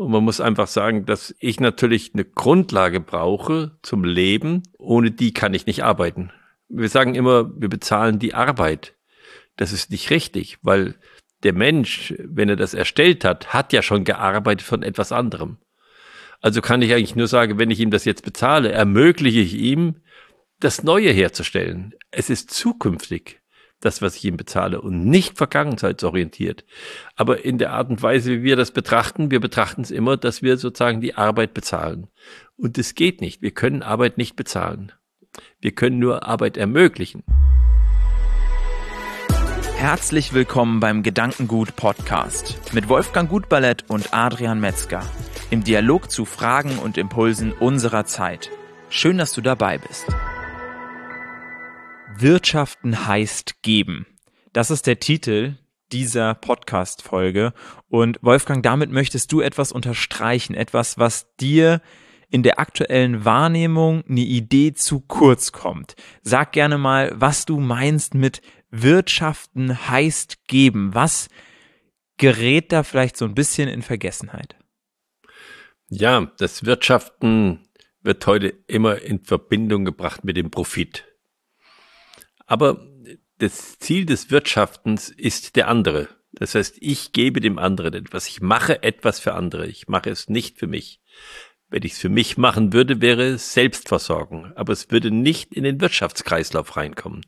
Und man muss einfach sagen, dass ich natürlich eine Grundlage brauche zum Leben. Ohne die kann ich nicht arbeiten. Wir sagen immer, wir bezahlen die Arbeit. Das ist nicht richtig, weil der Mensch, wenn er das erstellt hat, hat ja schon gearbeitet von etwas anderem. Also kann ich eigentlich nur sagen, wenn ich ihm das jetzt bezahle, ermögliche ich ihm, das Neue herzustellen. Es ist zukünftig das, was ich ihm bezahle und nicht vergangenheitsorientiert. Aber in der Art und Weise, wie wir das betrachten, wir betrachten es immer, dass wir sozusagen die Arbeit bezahlen. Und es geht nicht. Wir können Arbeit nicht bezahlen. Wir können nur Arbeit ermöglichen. Herzlich willkommen beim Gedankengut Podcast mit Wolfgang Gutballett und Adrian Metzger im Dialog zu Fragen und Impulsen unserer Zeit. Schön, dass du dabei bist. Wirtschaften heißt geben. Das ist der Titel dieser Podcast-Folge. Und Wolfgang, damit möchtest du etwas unterstreichen, etwas, was dir in der aktuellen Wahrnehmung eine Idee zu kurz kommt. Sag gerne mal, was du meinst mit Wirtschaften heißt geben. Was gerät da vielleicht so ein bisschen in Vergessenheit? Ja, das Wirtschaften wird heute immer in Verbindung gebracht mit dem Profit. Aber das Ziel des Wirtschaftens ist der andere. Das heißt, ich gebe dem anderen etwas. Ich mache etwas für andere. Ich mache es nicht für mich. Wenn ich es für mich machen würde, wäre es Selbstversorgung. Aber es würde nicht in den Wirtschaftskreislauf reinkommen.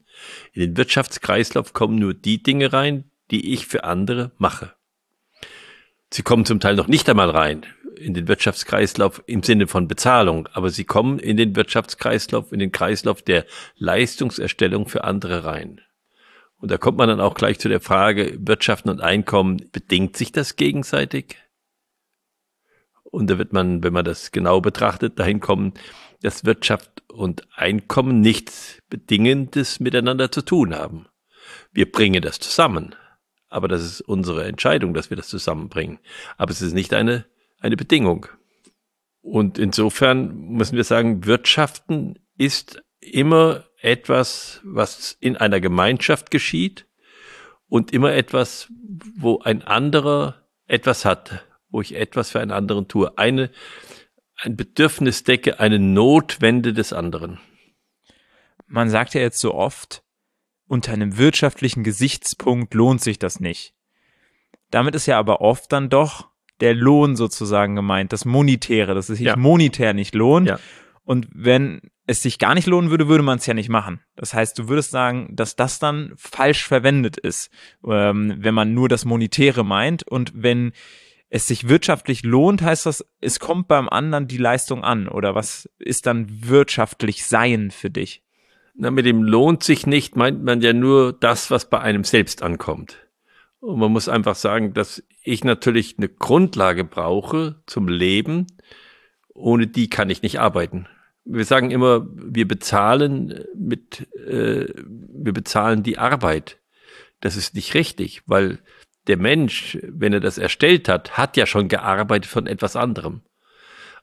In den Wirtschaftskreislauf kommen nur die Dinge rein, die ich für andere mache. Sie kommen zum Teil noch nicht einmal rein in den Wirtschaftskreislauf im Sinne von Bezahlung, aber sie kommen in den Wirtschaftskreislauf, in den Kreislauf der Leistungserstellung für andere rein. Und da kommt man dann auch gleich zu der Frage, Wirtschaften und Einkommen, bedingt sich das gegenseitig? Und da wird man, wenn man das genau betrachtet, dahin kommen, dass Wirtschaft und Einkommen nichts Bedingendes miteinander zu tun haben. Wir bringen das zusammen. Aber das ist unsere Entscheidung, dass wir das zusammenbringen. Aber es ist nicht eine eine Bedingung. Und insofern müssen wir sagen, Wirtschaften ist immer etwas, was in einer Gemeinschaft geschieht und immer etwas, wo ein anderer etwas hat, wo ich etwas für einen anderen tue. Eine, ein Bedürfnis decke, eine Notwende des anderen. Man sagt ja jetzt so oft, unter einem wirtschaftlichen Gesichtspunkt lohnt sich das nicht. Damit ist ja aber oft dann doch der Lohn sozusagen gemeint, das Monetäre, dass es sich ja. monetär nicht lohnt. Ja. Und wenn es sich gar nicht lohnen würde, würde man es ja nicht machen. Das heißt, du würdest sagen, dass das dann falsch verwendet ist, ähm, wenn man nur das Monetäre meint. Und wenn es sich wirtschaftlich lohnt, heißt das, es kommt beim anderen die Leistung an. Oder was ist dann wirtschaftlich sein für dich? Na, mit dem lohnt sich nicht, meint man ja nur das, was bei einem selbst ankommt. Und man muss einfach sagen, dass ich natürlich eine Grundlage brauche zum Leben. Ohne die kann ich nicht arbeiten. Wir sagen immer, wir bezahlen mit, äh, wir bezahlen die Arbeit. Das ist nicht richtig, weil der Mensch, wenn er das erstellt hat, hat ja schon gearbeitet von etwas anderem.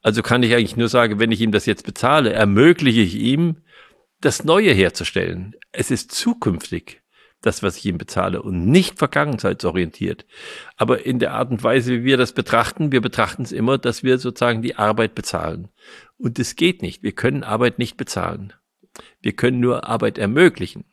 Also kann ich eigentlich nur sagen, wenn ich ihm das jetzt bezahle, ermögliche ich ihm, das Neue herzustellen. Es ist zukünftig das, was ich ihm bezahle und nicht vergangenheitsorientiert. Aber in der Art und Weise, wie wir das betrachten, wir betrachten es immer, dass wir sozusagen die Arbeit bezahlen. Und es geht nicht. Wir können Arbeit nicht bezahlen. Wir können nur Arbeit ermöglichen.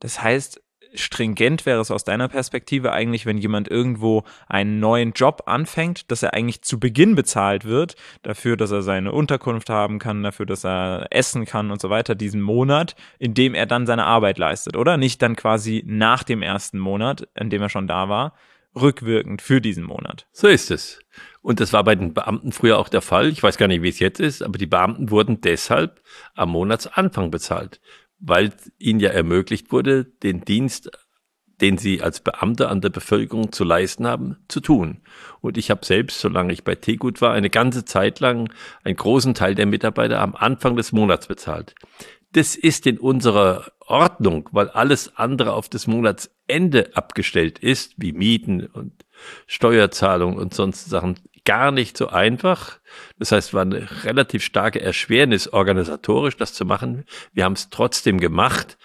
Das heißt, stringent wäre es aus deiner Perspektive eigentlich, wenn jemand irgendwo einen neuen Job anfängt, dass er eigentlich zu Beginn bezahlt wird, dafür, dass er seine Unterkunft haben kann, dafür, dass er essen kann und so weiter, diesen Monat, in dem er dann seine Arbeit leistet, oder? Nicht dann quasi nach dem ersten Monat, in dem er schon da war, rückwirkend für diesen Monat. So ist es. Und das war bei den Beamten früher auch der Fall. Ich weiß gar nicht, wie es jetzt ist, aber die Beamten wurden deshalb am Monatsanfang bezahlt weil ihnen ja ermöglicht wurde, den Dienst, den sie als Beamte an der Bevölkerung zu leisten haben, zu tun. Und ich habe selbst, solange ich bei Tegut war, eine ganze Zeit lang einen großen Teil der Mitarbeiter am Anfang des Monats bezahlt. Das ist in unserer Ordnung, weil alles andere auf das Monatsende abgestellt ist, wie Mieten und Steuerzahlung und sonst Sachen, gar nicht so einfach. Das heißt, es war eine relativ starke Erschwernis organisatorisch, das zu machen. Wir haben es trotzdem gemacht.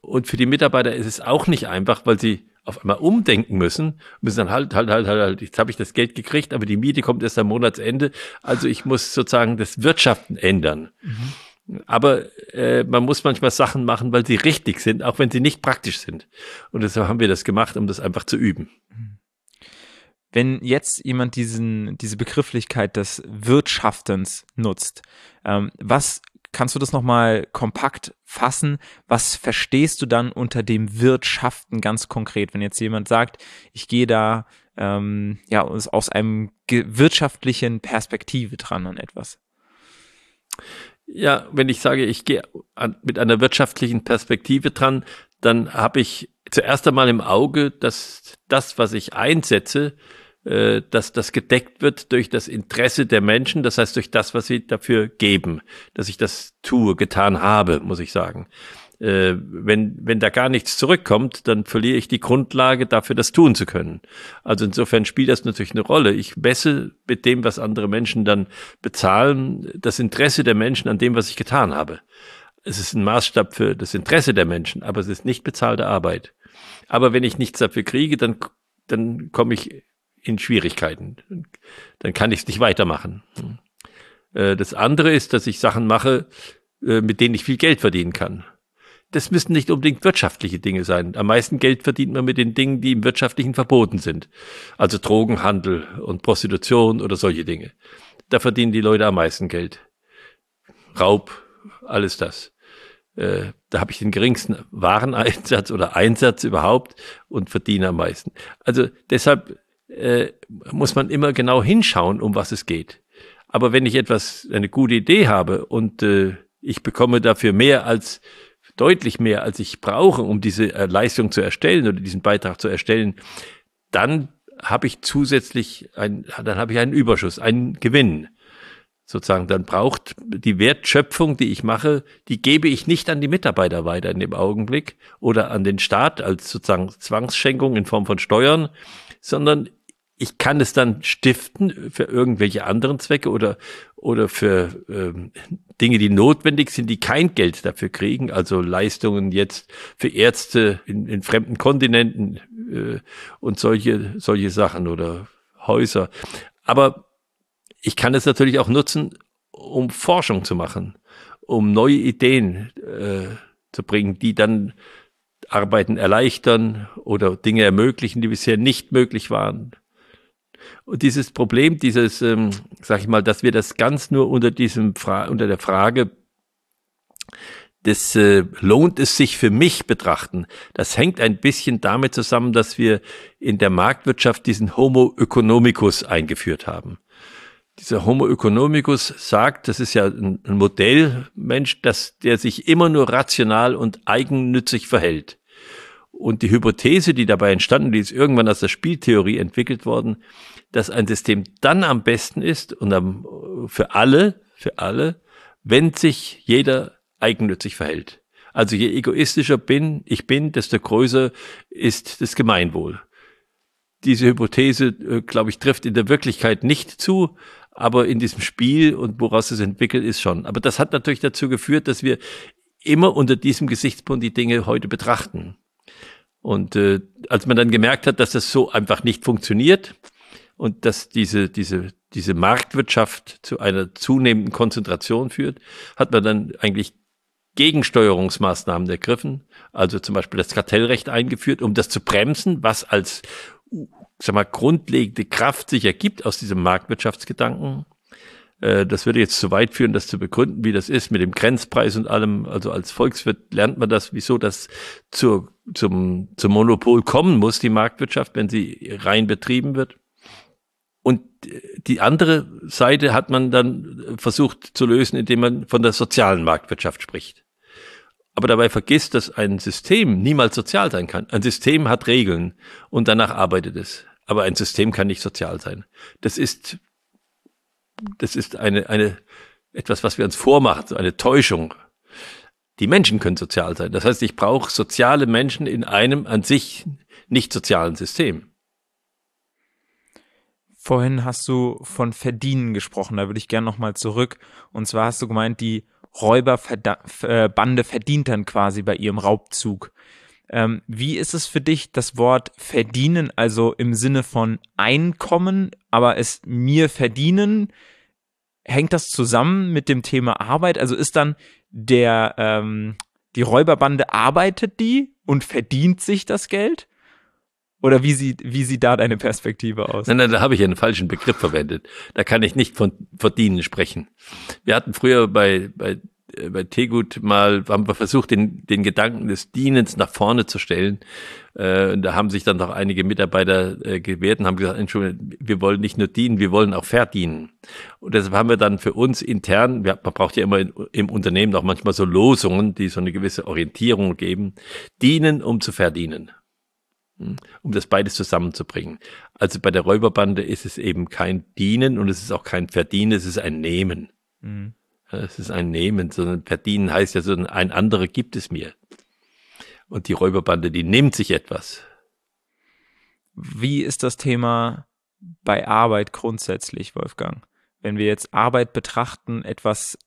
Und für die Mitarbeiter ist es auch nicht einfach, weil sie auf einmal umdenken müssen, müssen dann halt, halt, halt, halt, halt jetzt habe ich das Geld gekriegt, aber die Miete kommt erst am Monatsende. Also ich muss sozusagen das Wirtschaften ändern. Mhm. Aber äh, man muss manchmal Sachen machen, weil sie richtig sind, auch wenn sie nicht praktisch sind. Und deshalb haben wir das gemacht, um das einfach zu üben. Wenn jetzt jemand diesen, diese Begrifflichkeit des Wirtschaftens nutzt, ähm, was Kannst du das nochmal kompakt fassen? Was verstehst du dann unter dem Wirtschaften ganz konkret? Wenn jetzt jemand sagt, ich gehe da ähm, ja aus einem wirtschaftlichen Perspektive dran an etwas. Ja, wenn ich sage, ich gehe mit einer wirtschaftlichen Perspektive dran, dann habe ich zuerst einmal im Auge, dass das, was ich einsetze, äh, dass das gedeckt wird durch das Interesse der Menschen, das heißt durch das, was sie dafür geben, dass ich das tue, getan habe, muss ich sagen. Äh, wenn, wenn da gar nichts zurückkommt, dann verliere ich die Grundlage dafür, das tun zu können. Also insofern spielt das natürlich eine Rolle. Ich messe mit dem, was andere Menschen dann bezahlen, das Interesse der Menschen an dem, was ich getan habe. Es ist ein Maßstab für das Interesse der Menschen, aber es ist nicht bezahlte Arbeit. Aber wenn ich nichts dafür kriege, dann, dann komme ich in Schwierigkeiten. Dann kann ich es nicht weitermachen. Äh, das andere ist, dass ich Sachen mache, äh, mit denen ich viel Geld verdienen kann. Das müssen nicht unbedingt wirtschaftliche Dinge sein. Am meisten Geld verdient man mit den Dingen, die im Wirtschaftlichen verboten sind. Also Drogenhandel und Prostitution oder solche Dinge. Da verdienen die Leute am meisten Geld. Raub, alles das. Äh, da habe ich den geringsten Wareneinsatz oder Einsatz überhaupt und verdiene am meisten. Also deshalb äh, muss man immer genau hinschauen, um was es geht. Aber wenn ich etwas, eine gute Idee habe und äh, ich bekomme dafür mehr als, deutlich mehr als ich brauche, um diese äh, Leistung zu erstellen oder diesen Beitrag zu erstellen, dann habe ich zusätzlich ein, dann habe ich einen Überschuss, einen Gewinn. Sozusagen, dann braucht die Wertschöpfung, die ich mache, die gebe ich nicht an die Mitarbeiter weiter in dem Augenblick oder an den Staat als sozusagen Zwangsschenkung in Form von Steuern, sondern ich kann es dann stiften für irgendwelche anderen Zwecke oder, oder für ähm, Dinge, die notwendig sind, die kein Geld dafür kriegen, also Leistungen jetzt für Ärzte in, in fremden Kontinenten äh, und solche, solche Sachen oder Häuser. Aber ich kann es natürlich auch nutzen, um Forschung zu machen, um neue Ideen äh, zu bringen, die dann Arbeiten erleichtern oder Dinge ermöglichen, die bisher nicht möglich waren. Und dieses Problem, dieses, ähm, sag ich mal, dass wir das ganz nur unter diesem Fra unter der Frage des äh, lohnt es sich für mich betrachten. Das hängt ein bisschen damit zusammen, dass wir in der Marktwirtschaft diesen Homo economicus eingeführt haben. Dieser Homo economicus sagt, das ist ja ein, ein Modellmensch, dass der sich immer nur rational und eigennützig verhält. Und die Hypothese, die dabei entstanden, die ist irgendwann aus der Spieltheorie entwickelt worden, dass ein System dann am besten ist und am, für alle, für alle, wenn sich jeder eigennützig verhält. Also je egoistischer bin, ich bin, desto größer ist das Gemeinwohl. Diese Hypothese, äh, glaube ich, trifft in der Wirklichkeit nicht zu, aber in diesem Spiel und woraus es entwickelt ist schon. Aber das hat natürlich dazu geführt, dass wir immer unter diesem Gesichtspunkt die Dinge heute betrachten. Und äh, als man dann gemerkt hat, dass das so einfach nicht funktioniert und dass diese, diese, diese Marktwirtschaft zu einer zunehmenden Konzentration führt, hat man dann eigentlich Gegensteuerungsmaßnahmen ergriffen, also zum Beispiel das Kartellrecht eingeführt, um das zu bremsen, was als sag mal, grundlegende Kraft sich ergibt aus diesem Marktwirtschaftsgedanken. Äh, das würde jetzt zu weit führen, das zu begründen, wie das ist mit dem Grenzpreis und allem. Also als Volkswirt lernt man das, wieso das zur, zum, zum Monopol kommen muss, die Marktwirtschaft, wenn sie rein betrieben wird. Und die andere Seite hat man dann versucht zu lösen, indem man von der sozialen Marktwirtschaft spricht. Aber dabei vergisst, dass ein System niemals sozial sein kann. Ein System hat Regeln und danach arbeitet es. Aber ein System kann nicht sozial sein. Das ist das ist eine, eine, etwas, was wir uns vormachen, so eine Täuschung. Die Menschen können sozial sein. Das heißt, ich brauche soziale Menschen in einem an sich nicht sozialen System. Vorhin hast du von Verdienen gesprochen, da würde ich gerne nochmal zurück. Und zwar hast du gemeint, die Räuberbande verdient dann quasi bei ihrem Raubzug. Ähm, wie ist es für dich, das Wort verdienen, also im Sinne von Einkommen, aber es mir verdienen? Hängt das zusammen mit dem Thema Arbeit? Also ist dann der, ähm, die Räuberbande arbeitet die und verdient sich das Geld? Oder wie sieht, wie sieht da deine Perspektive aus? Nein, nein, da habe ich einen falschen Begriff verwendet. Da kann ich nicht von verdienen sprechen. Wir hatten früher bei, bei, bei Tegut mal, haben wir versucht, den, den Gedanken des Dienens nach vorne zu stellen. Äh, da haben sich dann doch einige Mitarbeiter äh, gewehrt und haben gesagt, Entschuldigung, wir wollen nicht nur dienen, wir wollen auch verdienen. Und deshalb haben wir dann für uns intern, wir, man braucht ja immer in, im Unternehmen auch manchmal so Losungen, die so eine gewisse Orientierung geben, dienen, um zu verdienen um das beides zusammenzubringen. Also bei der Räuberbande ist es eben kein Dienen und es ist auch kein Verdienen, es ist ein Nehmen. Mhm. Es ist ein Nehmen, sondern Verdienen heißt ja so, ein anderer gibt es mir. Und die Räuberbande, die nimmt sich etwas. Wie ist das Thema bei Arbeit grundsätzlich, Wolfgang? Wenn wir jetzt Arbeit betrachten, etwas,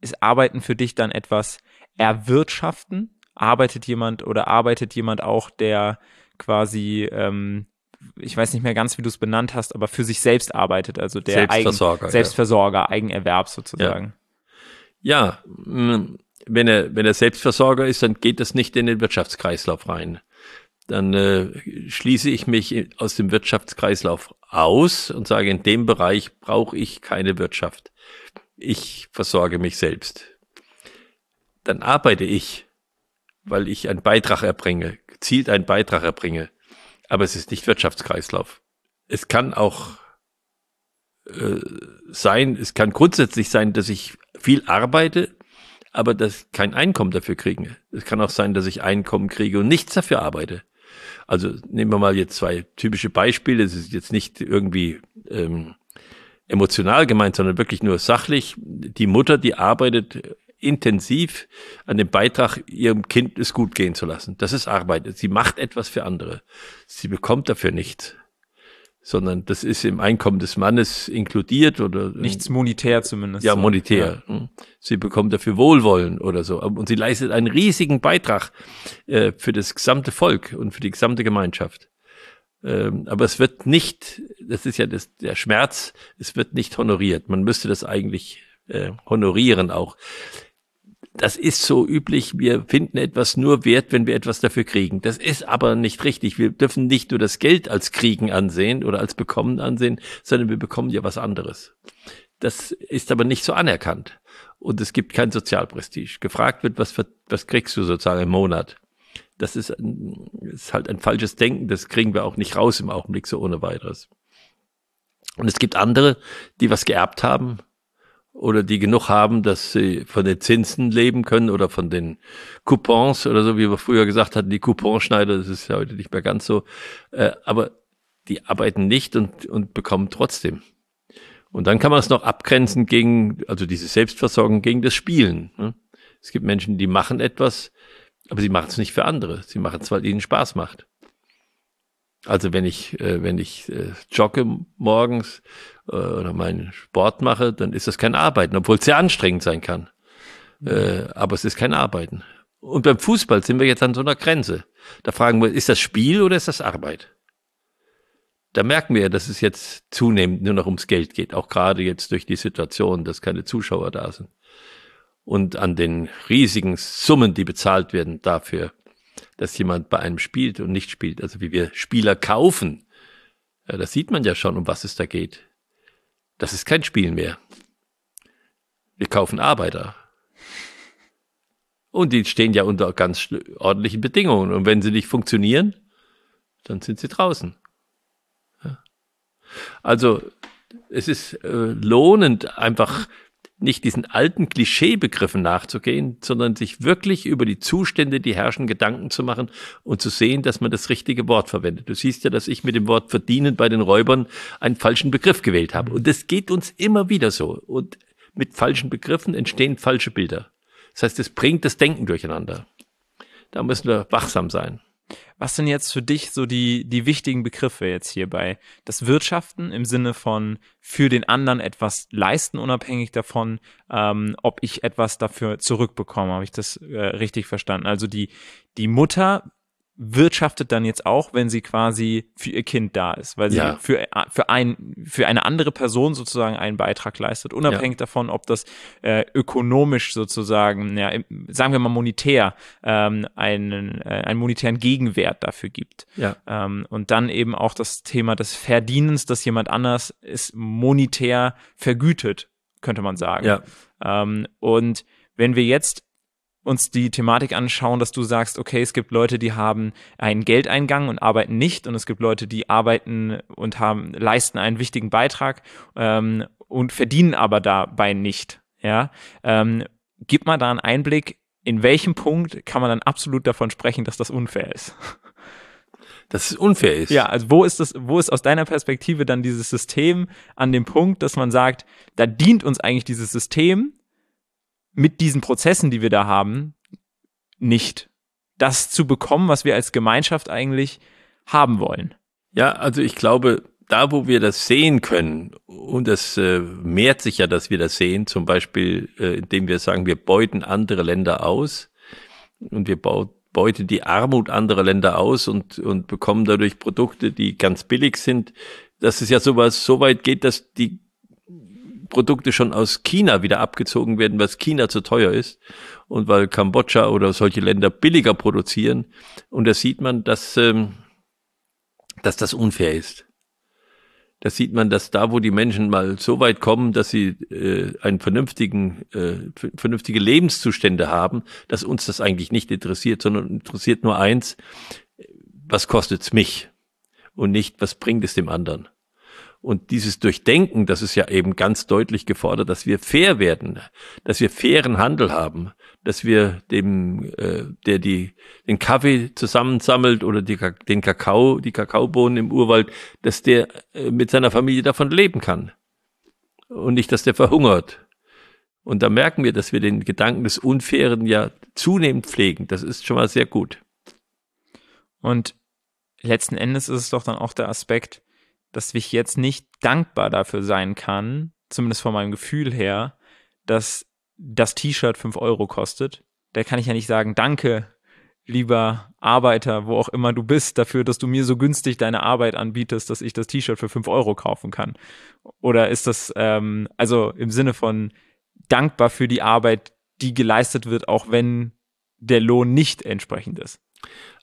ist Arbeiten für dich dann etwas erwirtschaften? Arbeitet jemand oder arbeitet jemand auch, der quasi, ähm, ich weiß nicht mehr ganz, wie du es benannt hast, aber für sich selbst arbeitet, also der Selbstversorger, Eigen, Selbstversorger, ja. Eigenerwerb sozusagen. Ja. ja, wenn er, wenn er Selbstversorger ist, dann geht das nicht in den Wirtschaftskreislauf rein. Dann äh, schließe ich mich aus dem Wirtschaftskreislauf aus und sage, in dem Bereich brauche ich keine Wirtschaft. Ich versorge mich selbst. Dann arbeite ich, weil ich einen Beitrag erbringe, gezielt einen Beitrag erbringe. Aber es ist nicht Wirtschaftskreislauf. Es kann auch äh, sein, es kann grundsätzlich sein, dass ich viel arbeite, aber dass kein Einkommen dafür kriege. Es kann auch sein, dass ich Einkommen kriege und nichts dafür arbeite. Also nehmen wir mal jetzt zwei typische Beispiele. Es ist jetzt nicht irgendwie ähm, emotional gemeint, sondern wirklich nur sachlich. Die Mutter, die arbeitet intensiv an dem Beitrag, ihrem Kind es gut gehen zu lassen. Das ist Arbeit. Sie macht etwas für andere. Sie bekommt dafür nichts sondern das ist im Einkommen des Mannes inkludiert oder nichts monetär zumindest. Ja, monetär. Ja. Hm. Sie bekommt dafür Wohlwollen oder so und sie leistet einen riesigen Beitrag äh, für das gesamte Volk und für die gesamte Gemeinschaft. Ähm, aber es wird nicht, das ist ja das, der Schmerz, es wird nicht honoriert. Man müsste das eigentlich äh, honorieren auch das ist so üblich, wir finden etwas nur wert, wenn wir etwas dafür kriegen. Das ist aber nicht richtig. Wir dürfen nicht nur das Geld als Kriegen ansehen oder als Bekommen ansehen, sondern wir bekommen ja was anderes. Das ist aber nicht so anerkannt. Und es gibt kein Sozialprestige. Gefragt wird, was, für, was kriegst du sozusagen im Monat? Das ist, ein, ist halt ein falsches Denken. Das kriegen wir auch nicht raus im Augenblick so ohne weiteres. Und es gibt andere, die was geerbt haben, oder die genug haben, dass sie von den Zinsen leben können oder von den Coupons oder so, wie wir früher gesagt hatten, die Couponschneider, das ist ja heute nicht mehr ganz so. Äh, aber die arbeiten nicht und, und bekommen trotzdem. Und dann kann man es noch abgrenzen gegen, also diese Selbstversorgung gegen das Spielen. Ne? Es gibt Menschen, die machen etwas, aber sie machen es nicht für andere. Sie machen es, weil ihnen Spaß macht. Also wenn ich, äh, wenn ich äh, jogge morgens äh, oder meinen Sport mache, dann ist das kein Arbeiten, obwohl es sehr anstrengend sein kann. Mhm. Äh, aber es ist kein Arbeiten. Und beim Fußball sind wir jetzt an so einer Grenze. Da fragen wir, ist das Spiel oder ist das Arbeit? Da merken wir ja, dass es jetzt zunehmend nur noch ums Geld geht, auch gerade jetzt durch die Situation, dass keine Zuschauer da sind. Und an den riesigen Summen, die bezahlt werden dafür, dass jemand bei einem spielt und nicht spielt. Also wie wir Spieler kaufen. Ja, das sieht man ja schon, um was es da geht. Das ist kein Spiel mehr. Wir kaufen Arbeiter. Und die stehen ja unter ganz ordentlichen Bedingungen. Und wenn sie nicht funktionieren, dann sind sie draußen. Ja. Also es ist äh, lohnend, einfach nicht diesen alten Klischeebegriffen nachzugehen, sondern sich wirklich über die Zustände, die herrschen, Gedanken zu machen und zu sehen, dass man das richtige Wort verwendet. Du siehst ja, dass ich mit dem Wort verdienen bei den Räubern einen falschen Begriff gewählt habe. Und das geht uns immer wieder so. Und mit falschen Begriffen entstehen falsche Bilder. Das heißt, es bringt das Denken durcheinander. Da müssen wir wachsam sein. Was sind jetzt für dich so die, die wichtigen Begriffe jetzt hierbei? Das Wirtschaften im Sinne von für den anderen etwas leisten, unabhängig davon, ähm, ob ich etwas dafür zurückbekomme. Habe ich das äh, richtig verstanden? Also die, die Mutter wirtschaftet dann jetzt auch, wenn sie quasi für ihr Kind da ist, weil sie Ja. für, für, ein, für eine andere Person sozusagen einen Beitrag leistet, unabhängig davon, ob das äh, ökonomisch sozusagen, ja, sagen wir mal monetär, ähm, einen, äh, einen monetären Gegenwert dafür gibt. Ja. Ähm, und dann eben auch das Thema des Verdienens, dass jemand anders ist monetär vergütet, könnte man sagen. Ja. Ähm, und wenn wir jetzt uns die Thematik anschauen, dass du sagst, okay, es gibt Leute, die haben einen Geldeingang und arbeiten nicht und es gibt Leute, die arbeiten und haben, leisten einen wichtigen Beitrag ähm, und verdienen aber dabei nicht. Ja, ähm, gib mal da einen Einblick, in welchem Punkt kann man dann absolut davon sprechen, dass das unfair ist? Dass es unfair ist. Ja, also wo ist das, wo ist aus deiner Perspektive dann dieses System an dem Punkt, dass man sagt, da dient uns eigentlich dieses System mit diesen Prozessen, die wir da haben, nicht das zu bekommen, was wir als Gemeinschaft eigentlich haben wollen. Ja, also ich glaube, da wo wir das sehen können, und es äh, mehrt sich ja, dass wir das sehen, zum Beispiel, äh, indem wir sagen, wir beuten andere Länder aus und wir beuten die Armut anderer Länder aus und, und bekommen dadurch Produkte, die ganz billig sind, dass es ja sowas so weit geht, dass die Produkte schon aus China wieder abgezogen werden, was China zu teuer ist und weil Kambodscha oder solche Länder billiger produzieren. Und da sieht man, dass, ähm, dass das unfair ist. Da sieht man, dass da, wo die Menschen mal so weit kommen, dass sie äh, einen vernünftigen, äh, vernünftige Lebenszustände haben, dass uns das eigentlich nicht interessiert, sondern interessiert nur eins, was kostet's mich? Und nicht, was bringt es dem anderen? Und dieses Durchdenken, das ist ja eben ganz deutlich gefordert, dass wir fair werden, dass wir fairen Handel haben, dass wir dem, äh, der die den Kaffee zusammensammelt oder die, den Kakao, die Kakaobohnen im Urwald, dass der äh, mit seiner Familie davon leben kann und nicht, dass der verhungert. Und da merken wir, dass wir den Gedanken des Unfairen ja zunehmend pflegen. Das ist schon mal sehr gut. Und letzten Endes ist es doch dann auch der Aspekt, dass ich jetzt nicht dankbar dafür sein kann, zumindest von meinem Gefühl her, dass das T-Shirt 5 Euro kostet. Da kann ich ja nicht sagen, danke, lieber Arbeiter, wo auch immer du bist, dafür, dass du mir so günstig deine Arbeit anbietest, dass ich das T-Shirt für 5 Euro kaufen kann. Oder ist das, ähm, also im Sinne von dankbar für die Arbeit, die geleistet wird, auch wenn der Lohn nicht entsprechend ist?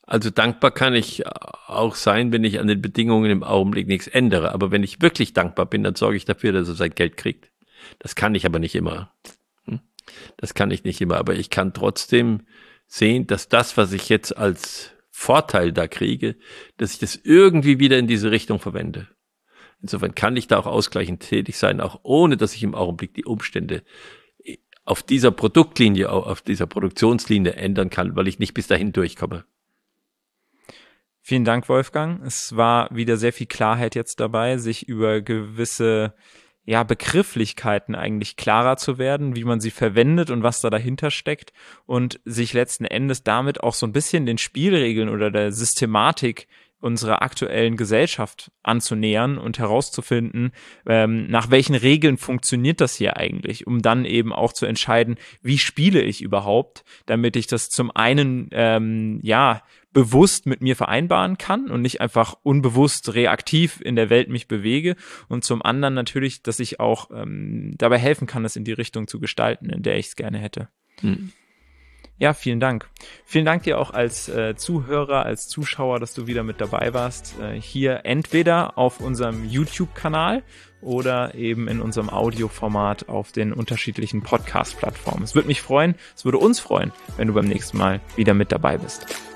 Also dankbar kann ich auch sein, wenn ich an den Bedingungen im Augenblick nichts ändere. Aber wenn ich wirklich dankbar bin, dann sorge ich dafür, dass er sein Geld kriegt. Das kann ich aber nicht immer. Hm? Das kann ich nicht immer. Aber ich kann trotzdem sehen, dass das, was ich jetzt als Vorteil da kriege, dass ich das irgendwie wieder in diese Richtung verwende. Insofern kann ich da auch ausgleichend tätig sein, auch ohne dass ich im Augenblick die Umstände auf dieser Produktlinie, auf dieser Produktionslinie ändern kann, weil ich nicht bis dahin durchkomme. Vielen Dank, Wolfgang. Es war wieder sehr viel Klarheit jetzt dabei, sich über gewisse ja, Begrifflichkeiten eigentlich klarer zu werden, wie man sie verwendet und was da dahinter steckt und sich letzten Endes damit auch so ein bisschen den Spielregeln oder der Systematik unserer aktuellen Gesellschaft anzunähern und herauszufinden, ähm, nach welchen Regeln funktioniert das hier eigentlich, um dann eben auch zu entscheiden, wie spiele ich überhaupt, damit ich das zum einen ähm, ja bewusst mit mir vereinbaren kann und nicht einfach unbewusst reaktiv in der Welt mich bewege und zum anderen natürlich, dass ich auch ähm, dabei helfen kann, es in die Richtung zu gestalten, in der ich es gerne hätte. Hm. Ja, vielen Dank. Vielen Dank dir auch als äh, Zuhörer, als Zuschauer, dass du wieder mit dabei warst. Äh, hier entweder auf unserem YouTube-Kanal oder eben in unserem Audioformat auf den unterschiedlichen Podcast-Plattformen. Es würde mich freuen, es würde uns freuen, wenn du beim nächsten Mal wieder mit dabei bist.